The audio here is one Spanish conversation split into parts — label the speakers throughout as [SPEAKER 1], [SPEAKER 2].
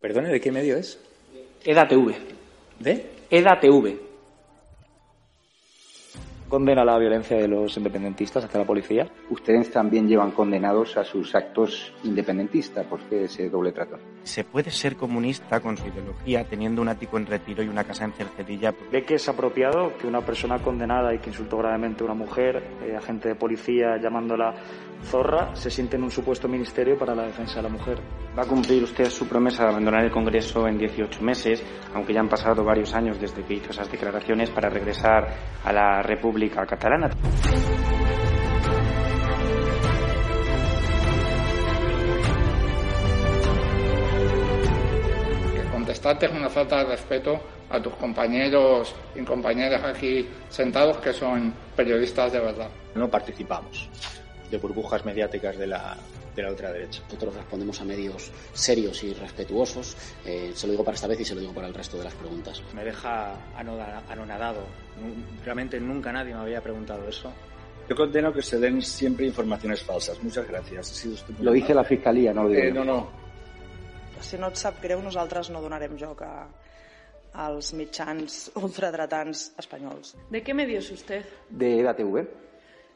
[SPEAKER 1] Perdone, ¿de qué medio es?
[SPEAKER 2] EDATV.
[SPEAKER 1] ¿De?
[SPEAKER 2] EDATV.
[SPEAKER 3] Condena la violencia de los independentistas hacia la policía.
[SPEAKER 4] Ustedes también llevan condenados a sus actos independentistas. ¿Por qué ese doble trato?
[SPEAKER 5] ¿Se puede ser comunista con su ideología teniendo un ático en retiro y una casa en Cercedilla?
[SPEAKER 3] ¿Ve que es apropiado que una persona condenada y que insultó gravemente a una mujer, eh, agente de policía llamándola zorra, se siente en un supuesto ministerio para la defensa de la mujer?
[SPEAKER 2] Va a cumplir usted su promesa de abandonar el Congreso en 18 meses, aunque ya han pasado varios años desde que hizo esas declaraciones para regresar a la República Catalana.
[SPEAKER 6] Contestarte es una falta de respeto a tus compañeros y compañeras aquí sentados que son periodistas de verdad.
[SPEAKER 7] No participamos de burbujas mediáticas de la, de la ultraderecha.
[SPEAKER 8] Nosotros respondemos a medios serios y respetuosos. Eh, se lo digo para esta vez y se lo digo para el resto de las preguntas.
[SPEAKER 9] Me deja anonadado. Realmente nunca nadie me había preguntado eso.
[SPEAKER 7] Yo condeno que se den siempre informaciones falsas. Muchas gracias. Ha sido
[SPEAKER 4] lo dice la Fiscalía, no lo digo.
[SPEAKER 7] Eh, no, no.
[SPEAKER 10] Si no et sap greu, nosaltres no donarem joc a, als mitjans ultradretans espanyols.
[SPEAKER 11] ¿De qué medio es usted?
[SPEAKER 4] De EDATV.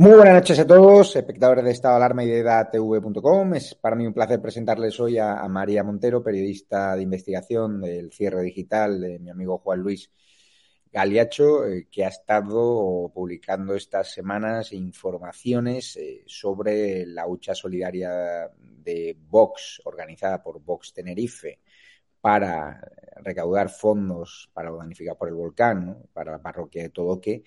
[SPEAKER 12] Muy buenas noches a todos, espectadores de Estado Alarma y de EDATV.com. Es para mí un placer presentarles hoy a, María Montero, periodista de investigación del cierre digital de mi amigo Juan Luis Galiacho, eh, que ha estado publicando estas semanas informaciones eh, sobre la hucha solidaria de Vox, organizada por Vox Tenerife, para recaudar fondos para damnificados por el volcán, para la parroquia de Todoque.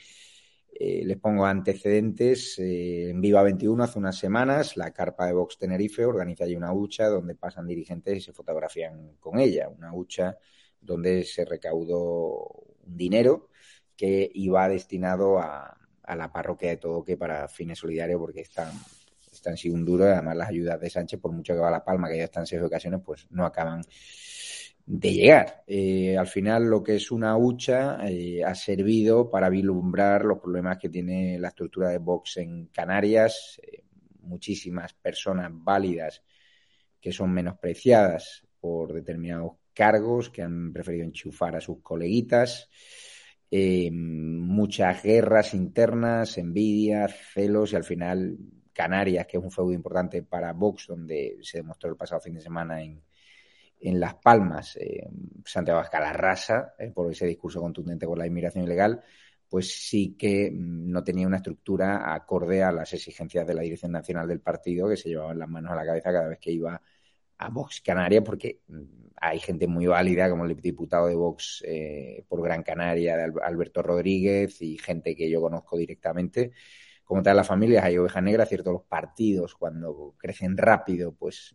[SPEAKER 12] Eh, les pongo antecedentes. Eh, en Viva 21, hace unas semanas, la carpa de Vox Tenerife organiza allí una hucha donde pasan dirigentes y se fotografían con ella. Una hucha donde se recaudó un dinero que iba destinado a, a la parroquia de Todoque para fines solidarios porque están, están siendo un duro. Además, las ayudas de Sánchez, por mucho que va a La Palma, que ya están seis ocasiones, pues no acaban de llegar. Eh, al final, lo que es una hucha eh, ha servido para vislumbrar los problemas que tiene la estructura de Vox en Canarias. Eh, muchísimas personas válidas que son menospreciadas por determinados cargos, que han preferido enchufar a sus coleguitas. muchas guerras internas, envidia, celos y al final Canarias, que es un feudo importante para Vox, donde se demostró el pasado fin de semana en, en Las Palmas, eh, Santiago Escalarrasa, eh, por ese discurso contundente con la inmigración ilegal, pues sí que no tenía una estructura acorde a las exigencias de la Dirección Nacional del partido, que se llevaban las manos a la cabeza cada vez que iba a Vox Canaria, porque hay gente muy válida, como el diputado de Vox eh, por Gran Canaria, de Alberto Rodríguez, y gente que yo conozco directamente. Como tal, las familias hay ovejas negras, cierto, los partidos cuando crecen rápido, pues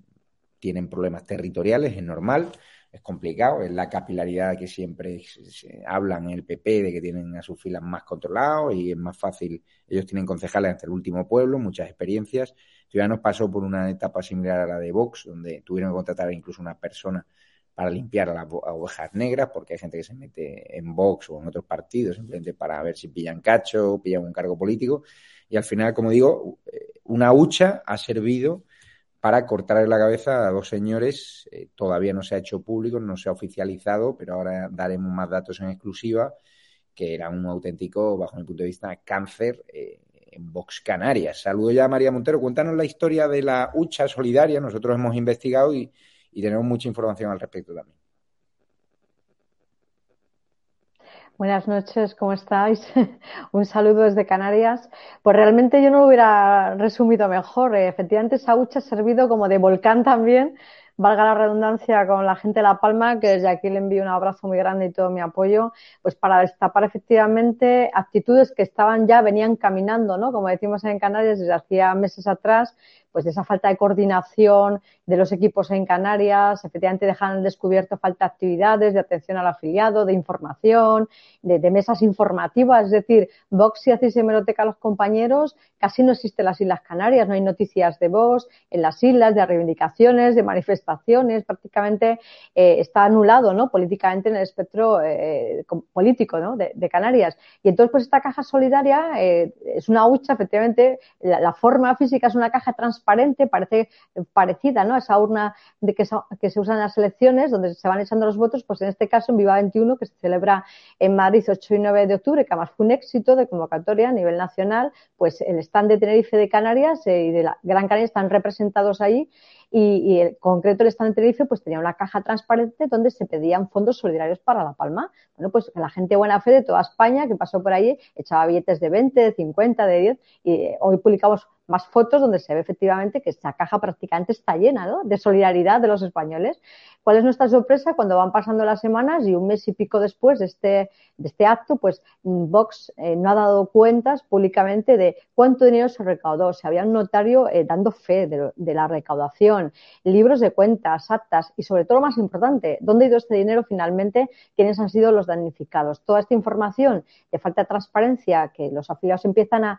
[SPEAKER 12] tienen problemas territoriales, es normal, es complicado, es la capilaridad que siempre se hablan en el PP de que tienen a sus filas más controlados y es más fácil, ellos tienen concejales hasta el último pueblo, muchas experiencias. Ciudadanos pasó por una etapa similar a la de Vox, donde tuvieron que contratar incluso una persona para limpiar a las ovejas negras, porque hay gente que se mete en Vox o en otros partidos simplemente para ver si pillan cacho o pillan un cargo político. Y al final, como digo, una hucha ha servido para cortarle la cabeza a dos señores. Eh, todavía no se ha hecho público, no se ha oficializado, pero ahora daremos más datos en exclusiva que era un auténtico, bajo mi punto de vista, cáncer eh, en Vox Canarias. Saludo ya a María Montero. Cuéntanos la historia de la hucha solidaria. Nosotros hemos investigado y, y tenemos mucha información al respecto también.
[SPEAKER 13] Buenas noches, ¿cómo estáis? Un saludo desde Canarias. Pues realmente yo no lo hubiera resumido mejor. Efectivamente, esa hucha ha servido como de volcán también valga la redundancia, con la gente de La Palma, que desde aquí le envío un abrazo muy grande y todo mi apoyo, pues para destapar efectivamente actitudes que estaban ya, venían caminando, ¿no? Como decimos en Canarias desde hacía meses atrás, pues de esa falta de coordinación de los equipos en Canarias, efectivamente dejan descubierto falta de actividades, de atención al afiliado, de información, de, mesas informativas, es decir, Vox si hacéis hemeroteca a los compañeros, casi no existen las Islas Canarias, no hay noticias de Vox en las islas, de reivindicaciones, de manifestaciones, prácticamente eh, está anulado, ¿no? Políticamente en el espectro eh, político, ¿no? De, Canarias. Y entonces, pues esta caja solidaria eh, es una hucha, efectivamente, la, la forma física es una caja transparente transparente, parece parecida ¿no? a esa urna de que, que, se usa en las elecciones, donde se van echando los votos, pues en este caso en Viva 21, que se celebra en Madrid 8 y 9 de octubre, que además fue un éxito de convocatoria a nivel nacional, pues el stand de Tenerife de Canarias eh, y de la Gran Canaria están representados ahí y, y en concreto el stand de Tenerife pues tenía una caja transparente donde se pedían fondos solidarios para La Palma. Bueno, pues la gente buena fe de toda España que pasó por ahí echaba billetes de 20, de 50, de 10 y eh, hoy publicamos más fotos donde se ve efectivamente que esta caja prácticamente está llena ¿no? de solidaridad de los españoles. ¿Cuál es nuestra sorpresa cuando van pasando las semanas y un mes y pico después de este, de este acto, pues Vox eh, no ha dado cuentas públicamente de cuánto dinero se recaudó? Se había un notario eh, dando fe de, de, la recaudación, libros de cuentas, actas y sobre todo lo más importante, ¿dónde ha ido este dinero finalmente? ¿Quiénes han sido los damnificados? Toda esta información de falta de transparencia que los afiliados empiezan a,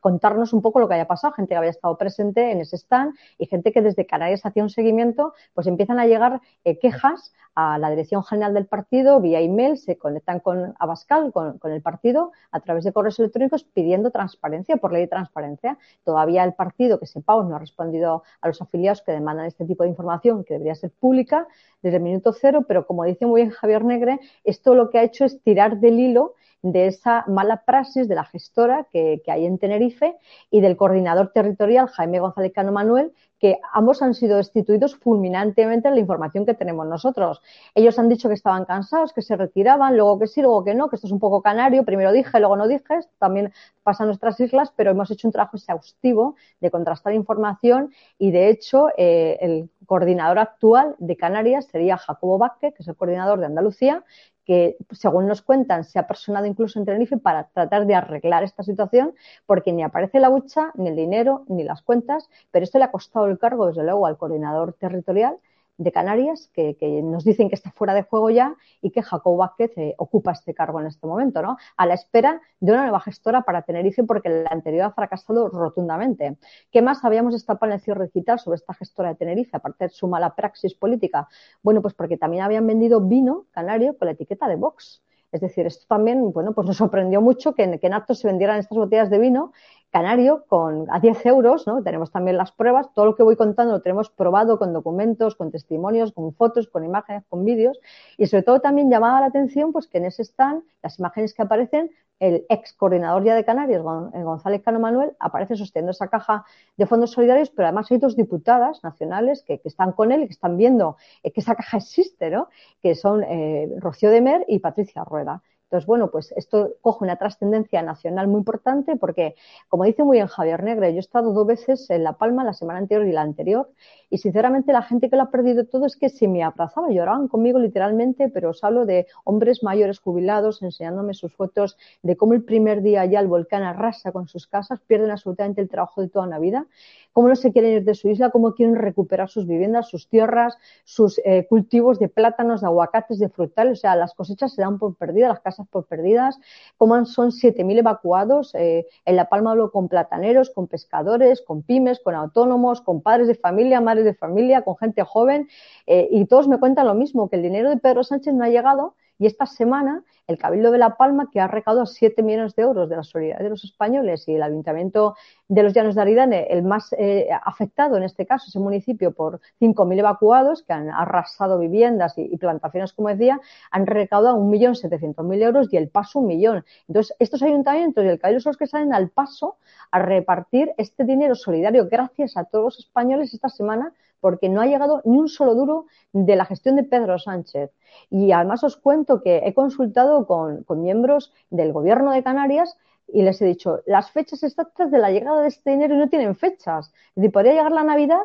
[SPEAKER 13] contarnos un poco lo que haya pasado, gente que había estado presente en ese stand y gente que desde Canarias hacía un seguimiento, pues empiezan a llegar eh, quejas a la dirección general del partido vía email, se conectan con Abascal, con, con, el partido, a través de correos electrónicos pidiendo transparencia, por ley de transparencia. Todavía el partido, que sepamos, no ha respondido a los afiliados que demandan este tipo de información, que debería ser pública desde el minuto cero, pero como dice muy bien Javier Negre, esto lo que ha hecho es tirar del hilo de esa mala praxis de la gestora que hay en Tenerife y del coordinador territorial Jaime González Cano Manuel, que ambos han sido destituidos fulminantemente en la información que tenemos nosotros. Ellos han dicho que estaban cansados, que se retiraban, luego que sí, luego que no, que esto es un poco canario, primero dije, luego no dije, también pasa en nuestras islas, pero hemos hecho un trabajo exhaustivo de contrastar información y de hecho eh, el coordinador actual de Canarias sería Jacobo Vázquez, que es el coordinador de Andalucía, que, según nos cuentan, se ha personado incluso en Tenerife para tratar de arreglar esta situación, porque ni aparece la hucha, ni el dinero, ni las cuentas, pero esto le ha costado el cargo, desde luego, al coordinador territorial de Canarias, que, nos dicen que está fuera de juego ya y que Jacob Vázquez eh, ocupa este cargo en este momento, ¿no? A la espera de una nueva gestora para Tenerife, porque la anterior ha fracasado rotundamente. ¿Qué más habíamos destapado en el sobre esta gestora de Tenerife, aparte de su mala praxis política? Bueno, pues porque también habían vendido vino canario con la etiqueta de Vox. Es decir, esto también, bueno, pues nos sorprendió mucho que en, que en actos se vendieran estas botellas de vino canario con, a 10 euros, ¿no? Tenemos también las pruebas, todo lo que voy contando lo tenemos probado con documentos, con testimonios, con fotos, con imágenes, con vídeos y sobre todo también llamaba la atención pues que en ese stand las imágenes que aparecen el ex coordinador ya de Canarias, eh, González Cano Manuel, aparece sosteniendo esa caja de fondos solidarios, pero además hay dos diputadas nacionales que, que están con él y que están viendo eh, que esa caja existe, ¿no? Que son eh, Rocío Demer y Patricia Rueda. Entonces, bueno, pues esto coge una trascendencia nacional muy importante porque, como dice muy bien Javier Negre, yo he estado dos veces en La Palma la semana anterior y la anterior y sinceramente la gente que lo ha perdido todo es que se me abrazaba, lloraban conmigo literalmente, pero os hablo de hombres mayores jubilados enseñándome sus fotos de cómo el primer día ya el volcán arrasa con sus casas, pierden absolutamente el trabajo de toda una vida, cómo no se quieren ir de su isla, cómo quieren recuperar sus viviendas, sus tierras, sus eh, cultivos de plátanos, de aguacates, de frutales, o sea, las cosechas se dan por perdidas, las casas por perdidas, cómo son 7.000 evacuados, eh, en La Palma hablo con plataneros, con pescadores, con pymes, con autónomos, con padres de familia, madres de familia, con gente joven, eh, y todos me cuentan lo mismo, que el dinero de Pedro Sánchez no ha llegado Y esta semana el Cabildo de La Palma, que ha recaudado 7 millones de euros de la solidaridad de los españoles y el Ayuntamiento de los Llanos de Aridane, el más eh, afectado en este caso, ese municipio, por 5.000 evacuados que han arrasado viviendas y, y plantaciones, como decía, han recaudado 1.700.000 euros y el paso un millón. Entonces, estos ayuntamientos y el Cabildo son los que salen al paso a repartir este dinero solidario gracias a todos los españoles esta semana porque no ha llegado ni un solo duro de la gestión de Pedro Sánchez. Y además os cuento que he consultado con, miembros del gobierno de Canarias y les he dicho, las fechas exactas de la llegada de este dinero no tienen fechas. Es decir, podría llegar la Navidad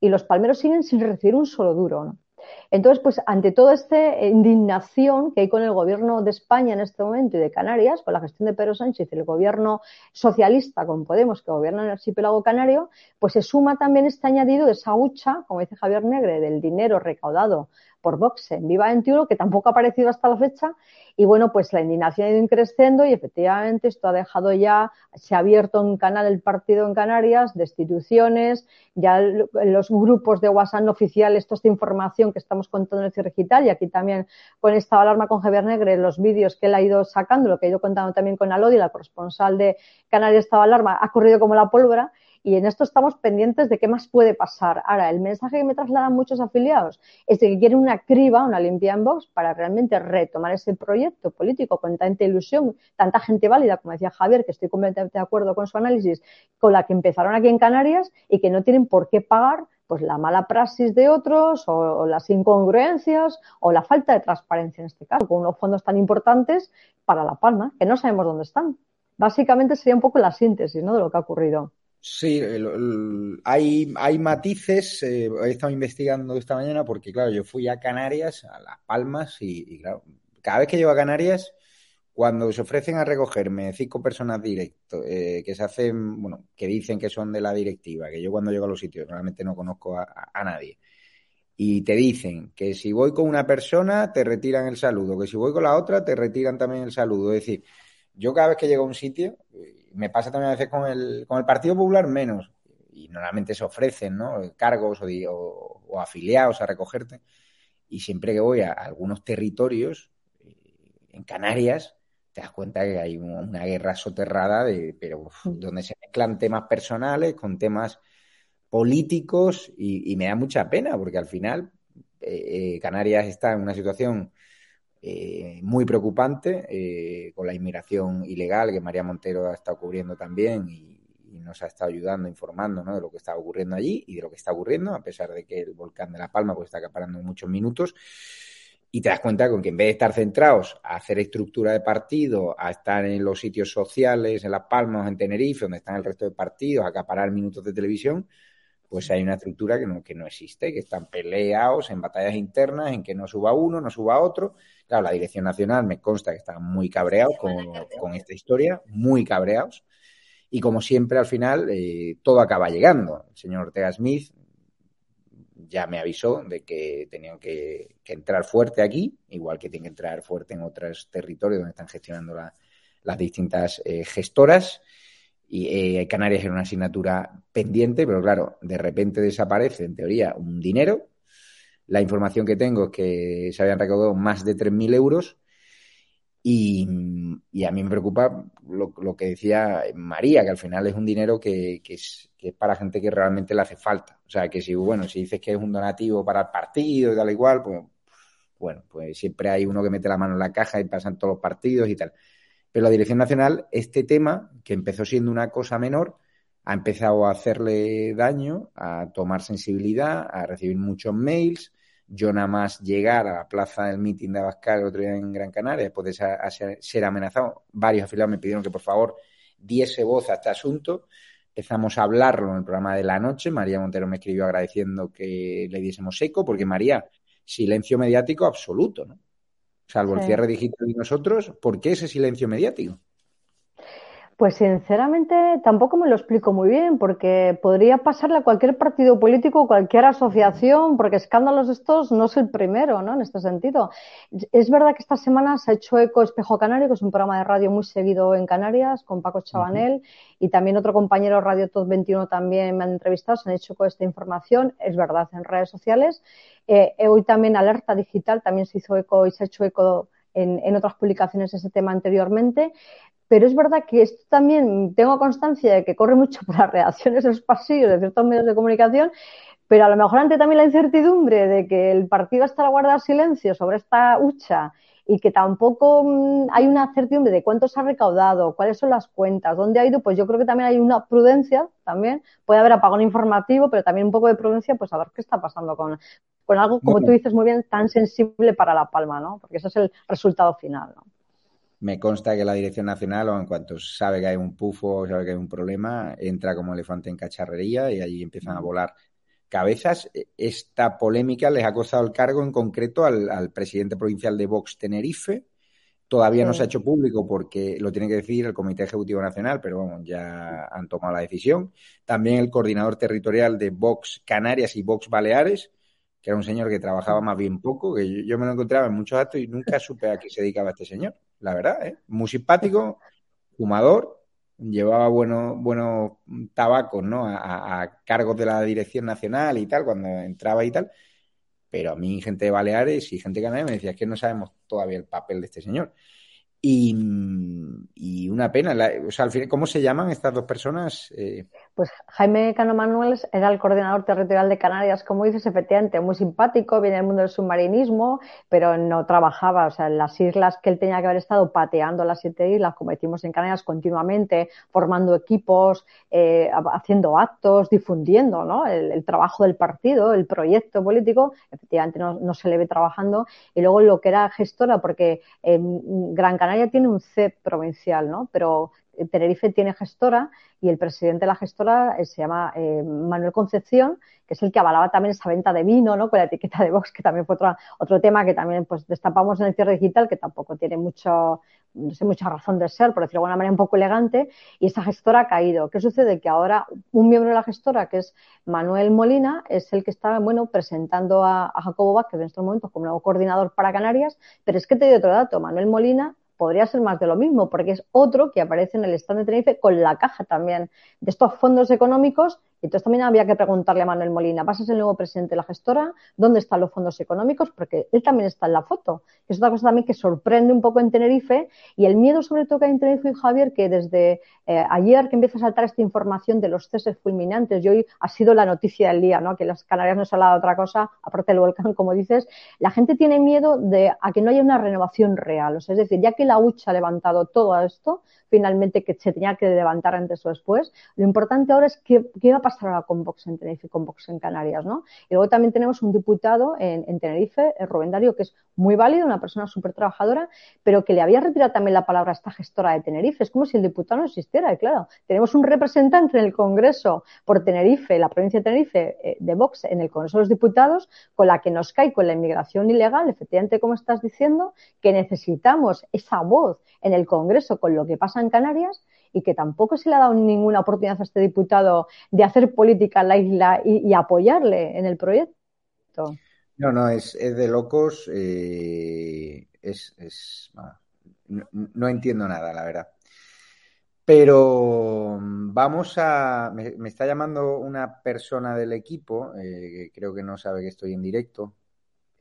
[SPEAKER 13] y los palmeros siguen sin recibir un solo duro. ¿no? Entonces, pues ante toda esta indignación que hay con el gobierno de España en este momento y de Canarias, con la gestión de Pedro Sánchez y el gobierno socialista con Podemos que gobierna el archipiélago canario, pues se suma también este añadido de esa hucha, como dice Javier Negre, del dinero recaudado por Vox en Viva 21, que tampoco ha aparecido hasta la fecha. Y bueno, pues la indignación ha ido creciendo y efectivamente esto ha dejado ya, se ha abierto un canal el partido en Canarias, destituciones, ya los grupos de WhatsApp oficiales, toda esta información que estamos contando en el cierre digital y aquí también con esta alarma con Javier Negre, los vídeos que él ha ido sacando, lo que ha ido contando también con Alodi, la corresponsal de Canarias Estado Alarma, ha corrido como la pólvora y en esto estamos pendientes de qué más puede pasar. Ahora, el mensaje que me trasladan muchos afiliados es de que quieren una criba, una limpia en Vox, para realmente retomar ese proyecto político con tanta ilusión, tanta gente válida, como decía Javier, que estoy completamente de acuerdo con su análisis, con la que empezaron aquí en Canarias y que no tienen por qué pagar pues la mala praxis de otros o, las incongruencias o la falta de transparencia en este caso, con unos fondos tan importantes para La Palma, que no sabemos dónde están. Básicamente sería un poco la síntesis ¿no? de lo que ha ocurrido.
[SPEAKER 12] Sí, hay, hay matices. Eh, he estado investigando esta mañana porque, claro, yo fui a Canarias, a Las Palmas, y, claro, cada vez que llego a Canarias, cuando se ofrecen a recogerme cinco personas directo, eh, que se hacen, bueno, que dicen que son de la directiva, que yo cuando llego a los sitios realmente no conozco a, a nadie, y te dicen que si voy con una persona te retiran el saludo, que si voy con la otra te retiran también el saludo. Es decir, yo cada vez que llego a un sitio, me pasa también a veces con el, con el Partido Popular menos, y normalmente se ofrecen ¿no? cargos o, afiliados a recogerte, y siempre que voy a, algunos territorios, eh, en Canarias, te das cuenta que hay una guerra soterrada, de, pero donde se mezclan temas personales con temas políticos y, me da mucha pena porque al final eh, eh, Canarias está en una situación eh, muy preocupante eh, con la inmigración ilegal que María Montero ha estado cubriendo también y, nos ha estado ayudando, informando de lo que está ocurriendo allí y de lo que está ocurriendo, a pesar de que el volcán de La Palma pues, está acaparando muchos minutos. Y te das cuenta con que en vez de estar centrados a hacer estructura de partido, a estar en los sitios sociales, en Las Palmas, en Tenerife, donde están el resto de partidos, a acaparar minutos de televisión, pues hay una estructura que no, que no existe, que están peleados en batallas internas, en que no suba uno, no suba otro. Claro, la Dirección Nacional me consta que están muy cabreados con, esta historia, muy cabreados. Y como siempre, al final, eh, todo acaba llegando. El señor Ortega Smith ya me avisó de que tenían que, entrar fuerte aquí, igual que tienen que entrar fuerte en otros territorios donde están gestionando las distintas eh, gestoras y eh, Canarias era una asignatura pendiente, pero claro, de repente desaparece en teoría un dinero. La información que tengo es que se habían recaudado más de 3.000 euros y, a mí me preocupa lo, que decía María, que al final es un dinero que, es, para gente que realmente le hace falta. O sea, que si, bueno, si dices que es un donativo para el partido y tal igual, pues, bueno, pues siempre hay uno que mete la mano en la caja y pasan todos los partidos y tal. Pero la Dirección Nacional, este tema, que empezó siendo una cosa menor, ha empezado a hacerle daño, a tomar sensibilidad, a recibir muchos mails. Yo nada más llegar a la plaza del meeting de Abascal el otro día en Gran Canaria, después de ser amenazado, varios afiliados me pidieron que por favor diese voz a este asunto. Empezamos a hablarlo en el programa de la noche. María Montero me escribió agradeciendo que le diésemos eco, porque María, silencio mediático absoluto, ¿no? Salvo el cierre digital y nosotros, ¿por qué ese silencio mediático?
[SPEAKER 13] Pues sinceramente tampoco me lo explico muy bien, porque podría pasarle a cualquier partido político, cualquier asociación, porque escándalos estos no es el primero, ¿no? En este sentido. Es verdad que esta semana se ha hecho eco Espejo Canario, que es un programa de radio muy seguido en Canarias, con Paco Chabanel, y también otro compañero Radio Top 21 también me han entrevistado, se han hecho eco de esta información, es verdad, en redes sociales. Eh, hoy también Alerta Digital también se hizo eco y se ha hecho eco en, en otras publicaciones ese tema anteriormente. Pero es verdad que esto también tengo constancia de que corre mucho por las reacciones en los pasillos de ciertos medios de comunicación, pero a lo mejor ante también la incertidumbre de que el partido está a guardar silencio sobre esta hucha y que tampoco mm, hay una certidumbre de cuánto se ha recaudado, cuáles son las cuentas, dónde ha ido, pues yo creo que también hay una prudencia también, puede haber apagón informativo, pero también un poco de prudencia, pues a ver qué está pasando con, con algo, como tú dices muy bien, tan sensible para La Palma, ¿no? Porque ese es el resultado final, ¿no?
[SPEAKER 12] Me consta que la Dirección Nacional, o en cuanto sabe que hay un pufo, sabe que hay un problema, entra como elefante en cacharrería y allí empiezan a volar cabezas. Esta polémica les ha costado el cargo en concreto al, al presidente provincial de Vox Tenerife. Todavía sí. no se ha hecho público porque lo tiene que decir el Comité Ejecutivo Nacional, pero bueno, ya han tomado la decisión. También el coordinador territorial de Vox Canarias y Vox Baleares, que era un señor que trabajaba más bien poco, que yo, yo me lo encontraba en muchos actos y nunca supe a qué se dedicaba este señor la verdad, ¿eh? Muy simpático, fumador, llevaba buenos buenos tabacos, ¿no? A, cargos de la dirección nacional y tal, cuando entraba y tal. Pero a mí, gente de Baleares y gente canaria me decía, es que no sabemos todavía el papel de este señor. Y, y una pena, la, o sea, al final, ¿cómo se llaman estas dos personas? Eh...
[SPEAKER 13] Pues Jaime Cano Manuel era el coordinador territorial de Canarias, como dices, efectivamente, muy simpático, viene del mundo del submarinismo, pero no trabajaba, o sea, en las islas que él tenía que haber estado pateando las siete islas, como decimos en Canarias, continuamente, formando equipos, eh, haciendo actos, difundiendo ¿no? el, trabajo del partido, el proyecto político, efectivamente no, se le ve trabajando. Y luego lo que era gestora, porque Gran Canaria tiene un CEP provincial, ¿no? Pero Tenerife tiene gestora y el presidente de la gestora eh, se llama eh, Manuel Concepción, que es el que avalaba también esa venta de vino, ¿no? Con la etiqueta de Vox, que también fue otro, otro tema que también pues destapamos en el cierre digital, que tampoco tiene mucho, no sé, mucha razón de ser, por decirlo de alguna manera un poco elegante, y esa gestora ha caído. ¿Qué sucede? Que ahora un miembro de la gestora, que es Manuel Molina, es el que está, bueno, presentando a, a Jacobo Vázquez en estos momentos como nuevo coordinador para Canarias, pero es que te doy otro dato, Manuel Molina podría ser más de lo mismo, porque es otro que aparece en el stand de Tenerife con la caja también de estos fondos económicos. Entonces también había que preguntarle a Manuel Molina, ¿vas a ser el nuevo presidente de la gestora? ¿Dónde están los fondos económicos? Porque él también está en la foto. Es otra cosa también que sorprende un poco en Tenerife y el miedo sobre todo que hay en Tenerife y Javier, que desde eh, ayer que empieza a saltar esta información de los ceses fulminantes y hoy ha sido la noticia del día, ¿no? Que las Canarias no se ha dado otra cosa, aparte del volcán, como dices, la gente tiene miedo de a que no haya una renovación real. O sea, es decir, ya que la UCH ha levantado todo esto, finalmente que se tenía que levantar antes o después. Lo importante ahora es qué, qué va a pasar ahora con Vox en Tenerife y con Vox en Canarias, ¿no? Y luego también tenemos un diputado en, en Tenerife, el Rubén Darío, que es muy válido, una persona súper trabajadora, pero que le había retirado también la palabra a esta gestora de Tenerife. Es como si el diputado no existiera, claro. Tenemos un representante en el Congreso por Tenerife, la provincia de Tenerife, eh, de Vox, en el Congreso de los Diputados, con la que nos cae con la inmigración ilegal, efectivamente, como estás diciendo, que necesitamos esa voz en el Congreso con lo que pasa en Canarias y que tampoco se le ha dado ninguna oportunidad a este diputado de hacer política en la isla y, apoyarle en el proyecto.
[SPEAKER 12] No, no, es, de locos. Eh, es, no, entiendo nada, la verdad. Pero vamos a. Me, me está llamando una persona del equipo, eh, que creo que no sabe que estoy en directo,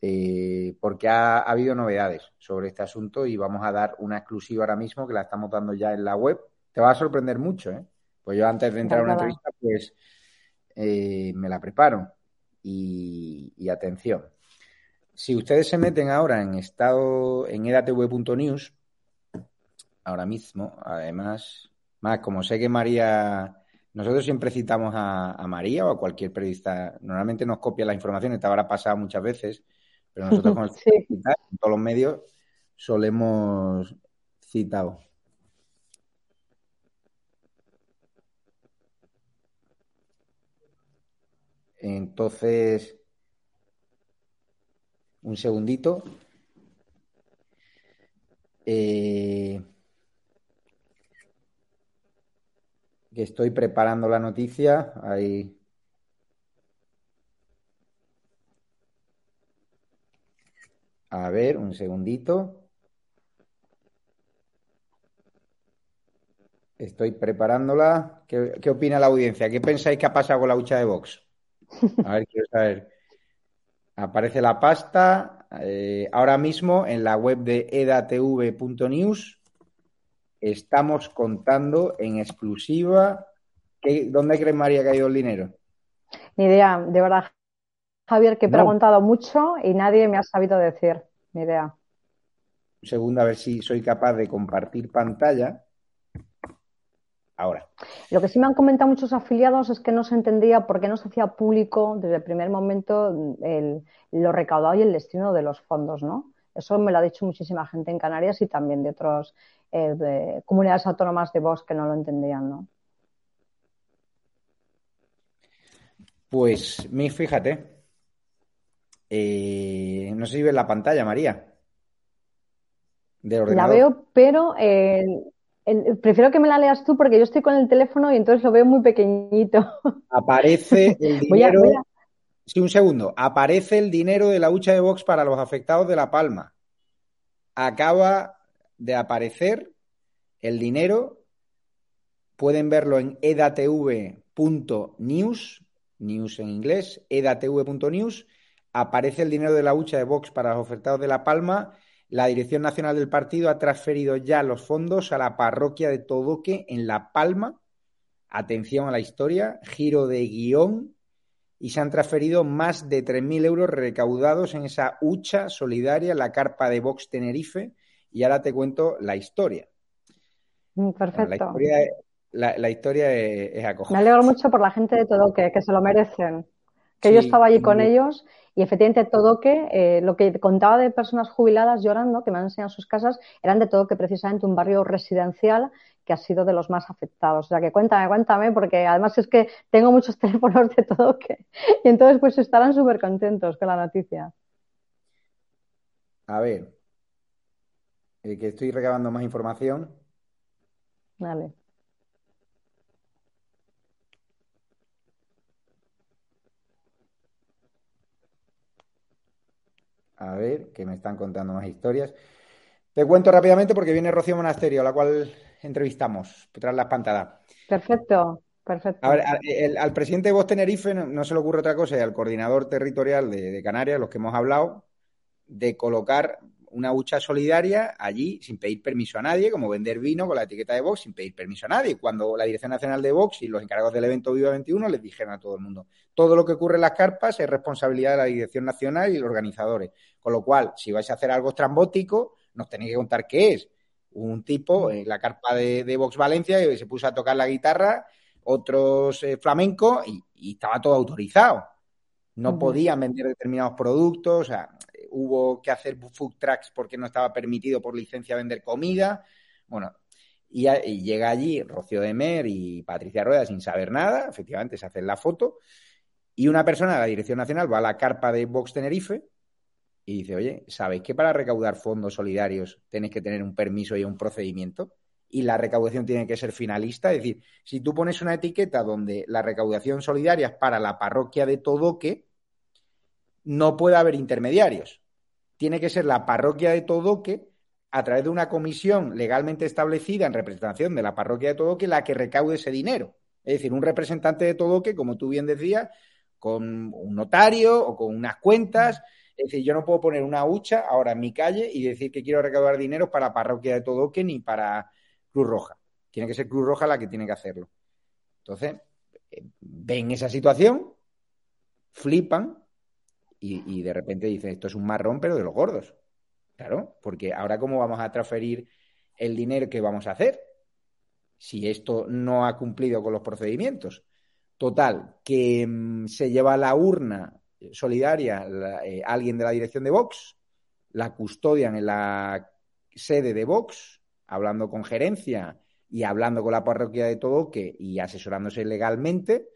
[SPEAKER 12] eh, porque ha, ha, habido novedades sobre este asunto y vamos a dar una exclusiva ahora mismo que la estamos dando ya en la web. Te va a sorprender mucho, ¿eh? Pues yo antes de entrar a una entrevista, pues eh, me la preparo. Y, y, atención, si ustedes se meten ahora en estado en edatv.news, ahora mismo, además, más como sé que María, nosotros siempre citamos a, a María o a cualquier periodista, normalmente nos copia la información, esta habrá pasado muchas veces, pero nosotros con el sí. en todos los medios solemos citado. Entonces, un segundito. Eh, que estoy preparando la noticia. Ahí. A ver, un segundito. Estoy preparándola. ¿Qué, ¿Qué, opina la audiencia? ¿Qué pensáis que ha pasado con la hucha de Vox? A ver, quiero saber. Aparece la pasta. eh, ahora mismo en la web de edatv.news estamos contando en exclusiva que, dónde crees María que ha ido el dinero.
[SPEAKER 13] Ni idea, de verdad, Javier, que he preguntado mucho y nadie me ha sabido decir. Ni idea.
[SPEAKER 12] Un segundo, a ver si soy capaz de compartir pantalla. Ahora.
[SPEAKER 13] Lo que sí me han comentado muchos afiliados es que no se entendía por qué no se hacía público desde el primer momento el, lo recaudado y el destino de los fondos, ¿no? Eso me lo ha dicho muchísima gente en Canarias y también de otras eh, comunidades autónomas de Vox que no lo entendían, ¿no?
[SPEAKER 12] Pues, fíjate, eh, no sé si ves la pantalla, María.
[SPEAKER 13] La veo, pero eh, prefiero que me la leas tú porque yo estoy con el teléfono y entonces lo veo muy pequeñito.
[SPEAKER 12] Aparece el dinero. Sí, un segundo. Aparece el dinero de la hucha de Vox para los afectados de La Palma. Acaba de aparecer el dinero. Pueden verlo en edatv.news, news en inglés, edatv.news. Aparece el dinero de la hucha de Vox para los afectados de La Palma la Dirección Nacional del Partido ha transferido ya los fondos a la parroquia de Todoque en La Palma. Atención a la historia, giro de guion. Y se han transferido más de 3.000 euros recaudados en esa hucha solidaria, la carpa de Vox Tenerife. Y ahora te cuento la historia.
[SPEAKER 13] Mm, perfecto.
[SPEAKER 12] la, historia es, acogedora.
[SPEAKER 13] Me alegro mucho por la gente de Todoque, que se lo merecen. Que yo estaba allí con ellos y efectivamente todo que, eh, lo que contaba de personas jubiladas llorando, que me han enseñado sus casas, eran de todo que precisamente un barrio residencial que ha sido de los más afectados. O sea que cuéntame, cuéntame, porque además es que tengo muchos teléfonos de todo que, y entonces pues estarán súper contentos con la noticia.
[SPEAKER 12] A ver, eh, que estoy recabando más información.
[SPEAKER 13] Vale.
[SPEAKER 12] A ver, que me están contando más historias. Te cuento rápidamente porque viene Rocío Monasterio, a la cual entrevistamos tras la espantada.
[SPEAKER 13] Perfecto, perfecto.
[SPEAKER 12] A ver, al, presidente de Voz Tenerife no, se le ocurre otra cosa y al coordinador territorial de, Canarias, los que hemos hablado, de colocar una hucha solidaria allí sin pedir permiso a nadie, como vender vino con la etiqueta de Vox sin pedir permiso a nadie. Cuando la Dirección Nacional de Vox y los encargados del evento Viva 21 les dijeron a todo el mundo, todo lo que ocurre en las carpas es responsabilidad de la Dirección Nacional y los organizadores. Con lo cual, si vais a hacer algo estrambótico, nos tenéis que contar qué es. Un tipo en la carpa de, Vox Valencia que se puso a tocar la guitarra, otros eh, flamenco y, estaba todo autorizado. No podían vender determinados productos, o sea, hubo que hacer food trucks porque no estaba permitido por licencia vender comida. Bueno, y, llega allí Rocío de Mer y Patricia Rueda sin saber nada, efectivamente se hacen la foto, y una persona de la Dirección Nacional va a la carpa de Vox Tenerife y dice, oye, ¿sabéis que para recaudar fondos solidarios tenéis que tener un permiso y un procedimiento? Y la recaudación tiene que ser finalista. Es decir, si tú pones una etiqueta donde la recaudación solidaria es para la parroquia de Todoque, no puede haber intermediarios. Tiene que ser la parroquia de Todoque, a través de una comisión legalmente establecida en representación de la parroquia de Todoque, la que recaude ese dinero. Es decir, un representante de Todoque, como tú bien decías, con un notario o con unas cuentas. Es decir, yo no puedo poner una hucha ahora en mi calle y decir que quiero recaudar dinero para la parroquia de Todoque ni para Cruz Roja. Tiene que ser Cruz Roja la que tiene que hacerlo. Entonces, eh, ven esa situación, flipan y, de repente dicen, esto es un marrón, pero de los gordos. Claro, porque ahora cómo vamos a transferir el dinero que vamos a hacer si esto no ha cumplido con los procedimientos. Total, que mm, se lleva la urna solidaria eh, alguien de la dirección de Vox, la custodian en la sede de Vox, hablando con gerencia y hablando con la parroquia de Todoque y asesorándose legalmente.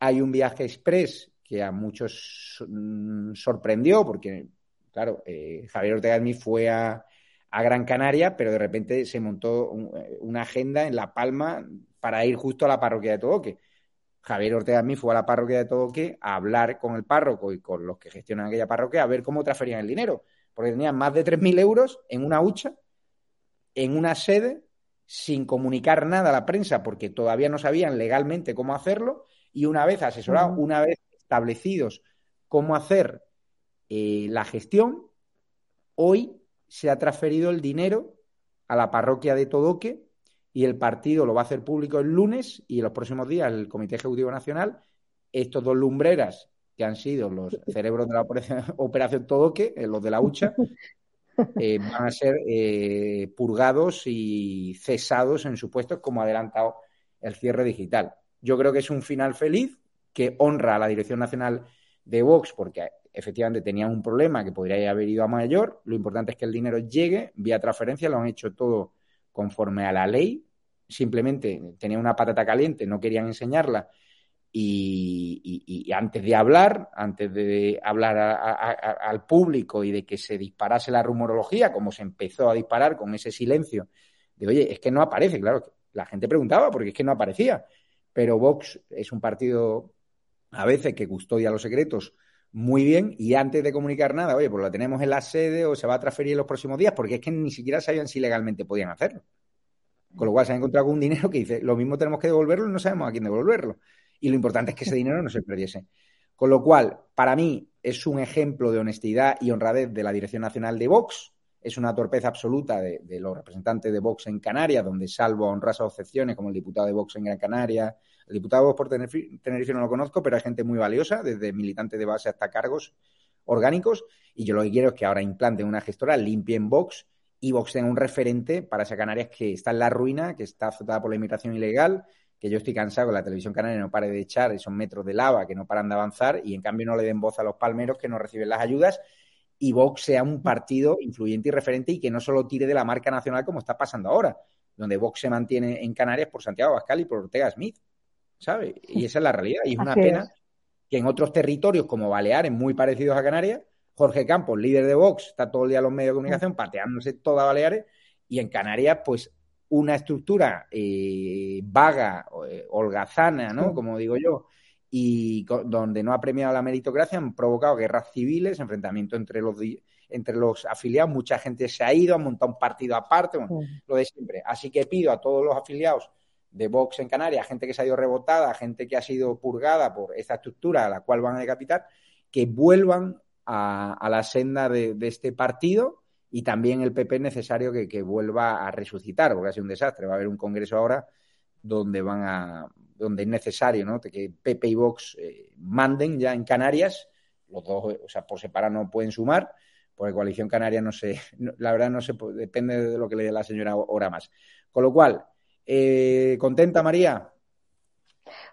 [SPEAKER 12] Hay un viaje express que a muchos mm, sorprendió, porque, claro, eh, Javier Ortega Smith fue a, Gran Canaria, pero de repente se montó eh, una agenda en La Palma para ir justo a la parroquia de Todoque. Javier Ortega Smith fue a la parroquia de Todoque a hablar con el párroco y con los que gestionan aquella parroquia a ver cómo transferían el dinero, porque tenían más de 3.000 euros en una hucha, en una sede, sin comunicar nada a la prensa, porque todavía no sabían legalmente cómo hacerlo, y una vez asesorado, una vez establecidos cómo hacer eh, la gestión, hoy se ha transferido el dinero a la parroquia de Todoque y el partido lo va a hacer público el lunes y en los próximos días el Comité Ejecutivo Nacional, estos dos lumbreras que han sido los cerebros de la operación, operación Todoque, eh, los de la hucha, eh, van a ser eh, purgados y cesados en su puesto, como ha adelantado el cierre digital. Yo creo que es un final feliz que honra a la Dirección Nacional de Vox porque efectivamente tenían un problema que podría haber ido a mayor. Lo importante es que el dinero llegue vía transferencia, lo han hecho todo conforme a la ley. Simplemente tenían una patata caliente, no querían enseñarla y, antes de hablar, antes de hablar al público y de que se disparase la rumorología, como se empezó a disparar con ese silencio, de oye, es que no aparece, claro, la gente preguntaba porque es que no aparecía, pero Vox es un partido a veces que custodia los secretos muy bien y antes de comunicar nada, oye, pues lo tenemos en la sede o se va a transferir en los próximos días, porque es que ni siquiera sabían si legalmente podían hacerlo. Con lo cual se han encontrado con un dinero que dice, lo mismo tenemos que devolverlo y no sabemos a quién devolverlo y lo importante es que ese dinero no se perdiese. Con lo cual, para mí es un ejemplo de honestidad y honradez de la Dirección Nacional de Vox, es una torpeza absoluta de, los representantes de Vox en Canarias, donde salvo honrosas excepciones como el diputado de Vox en Gran Canaria, el diputado por Tenerife, no lo conozco, pero hay gente muy valiosa, desde militantes de base hasta cargos orgánicos, y yo lo que quiero es que ahora implanten una gestora, limpien Vox y Vox tenga un referente para esa Canarias que está en la ruina, que está azotada por la inmigración ilegal, que yo estoy cansado que la televisión canaria no pare de echar esos metros de lava que no paran de avanzar y en cambio no le den voz a los palmeros que no reciben las ayudas y Vox sea un partido influyente y referente y que no solo tire de la marca nacional como está pasando ahora, donde Vox se mantiene en Canarias por Santiago Abascal y por Ortega Smith, ¿sabe? Y esa es la realidad y es una pena que en otros territorios como Baleares, muy parecidos a Canarias, Jorge Campos, líder de Vox, está todo el día en los medios de comunicación pateándose toda Baleares y en Canarias, pues una estructura eh, vaga, eh, holgazana, ¿no? Como digo yo, y donde no ha premiado la meritocracia, han provocado guerras civiles, enfrentamientos entre los, entre los afiliados. Mucha gente se ha ido, ha montado un partido aparte, lo de siempre. Así que pido a todos los afiliados de Vox en Canarias, gente que se ha ido rebotada, gente que ha sido purgada por esta estructura a la cual van a decapitar, que vuelvan a, la senda de este partido y también el PP es necesario que, vuelva a resucitar, porque ha sido un desastre. Va a haber un congreso ahora donde van a donde es necesario ¿no? que PP y Vox eh, manden ya en Canarias, los dos, o sea, por separado no pueden sumar, porque Coalición Canaria no sé, la verdad no sé, depende de lo que le dé la señora ahora más. Con lo cual, eh, ¿contenta María?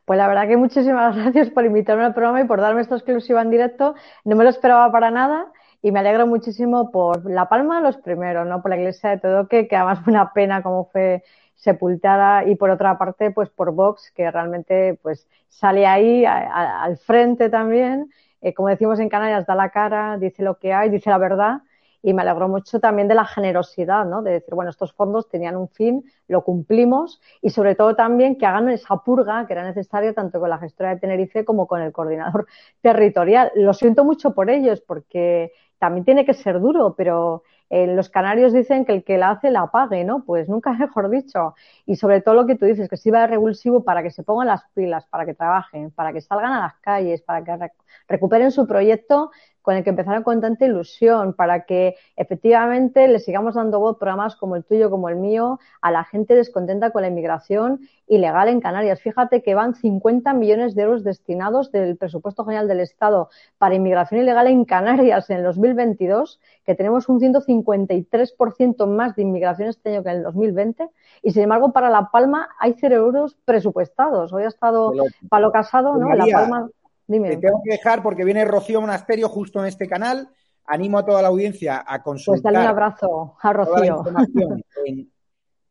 [SPEAKER 13] Pues la verdad que muchísimas gracias por invitarme al programa y por darme esta exclusiva en directo. No me lo esperaba para nada y me alegro muchísimo por La Palma, los primeros, ¿no? Por la iglesia de Todoque, que además fue una pena cómo fue sepultada y por otra parte, pues por Vox, que realmente pues sale ahí al frente también, eh, como decimos en Canarias, da la cara, dice lo que hay, dice la verdad y me alegró mucho también de la generosidad, ¿no? De decir, bueno, estos fondos tenían un fin, lo cumplimos y sobre todo también que hagan esa purga que era necesaria tanto con la gestora de Tenerife como con el coordinador territorial. Lo siento mucho por ellos porque también tiene que ser duro, pero eh, los canarios dicen que el que la hace la pague, ¿no? Pues nunca mejor dicho. Y sobre todo lo que tú dices, que sirva de revulsivo para que se pongan las pilas, para que trabajen, para que salgan a las calles, para que recuperen su proyecto con el que empezaron con tanta ilusión, para que efectivamente le sigamos dando voz programas como el tuyo, como el mío, a la gente descontenta con la inmigración ilegal en Canarias. Fíjate que van 50 millones de euros destinados del presupuesto general del Estado para inmigración ilegal en Canarias en el 2022, que tenemos un 153% más de inmigración este año que en el 2020, y sin embargo para La Palma hay cero euros presupuestados. Hoy ha estado Palo Casado, ¿no? La Palma.
[SPEAKER 12] Te tengo que dejar porque viene Rocío Monasterio justo en este canal. Animo a toda la audiencia a consultar.
[SPEAKER 13] Pues dale un abrazo a Rocío.
[SPEAKER 12] en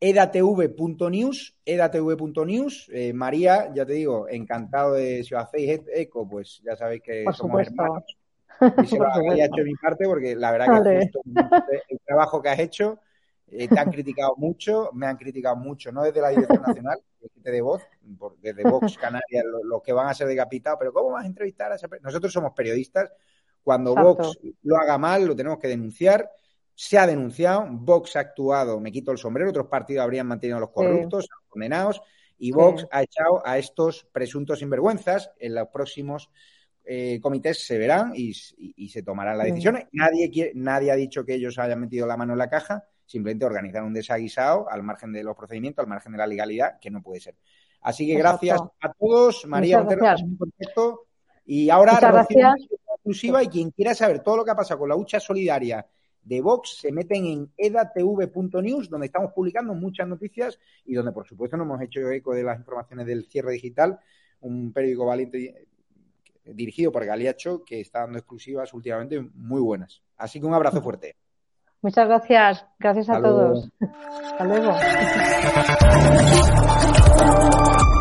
[SPEAKER 12] edatv.news, edatv.news. Eh, María, ya te digo, encantado de si os hacéis eco, pues ya sabéis que somos hermanos. Y lo había hecho mi parte porque la verdad que justo el trabajo que has hecho eh, te han criticado mucho, me han criticado mucho, no desde la Dirección Nacional, de voz, desde Vox Canarias, los, que van a ser decapitados, pero ¿cómo vas a entrevistar a esa Nosotros somos periodistas, cuando Vox lo haga mal, lo tenemos que denunciar. Se ha denunciado, Vox ha actuado, me quito el sombrero, otros partidos habrían mantenido a los corruptos, condenados, y Vox ha echado a estos presuntos sinvergüenzas en los próximos eh, comités se verán y, y- y se tomarán las decisiones. Nadie, quiere- nadie ha dicho que ellos hayan metido la mano en la caja, simplemente organizar un desaguisado al margen de los procedimientos, al margen de la legalidad, que no puede ser. Así que
[SPEAKER 13] Exacto.
[SPEAKER 12] gracias a todos. María Montero. Y ahora Rocío exclusiva y quien quiera saber todo lo que ha pasado con la hucha solidaria de Vox se meten en edatv.news donde estamos publicando muchas noticias y donde por supuesto nos hemos hecho eco de las informaciones del cierre digital, un periódico valiente dirigido por Galiacho, que está dando exclusivas últimamente muy buenas. Así que un abrazo fuerte.
[SPEAKER 13] Muchas gracias. Gracias a todos. Hasta luego.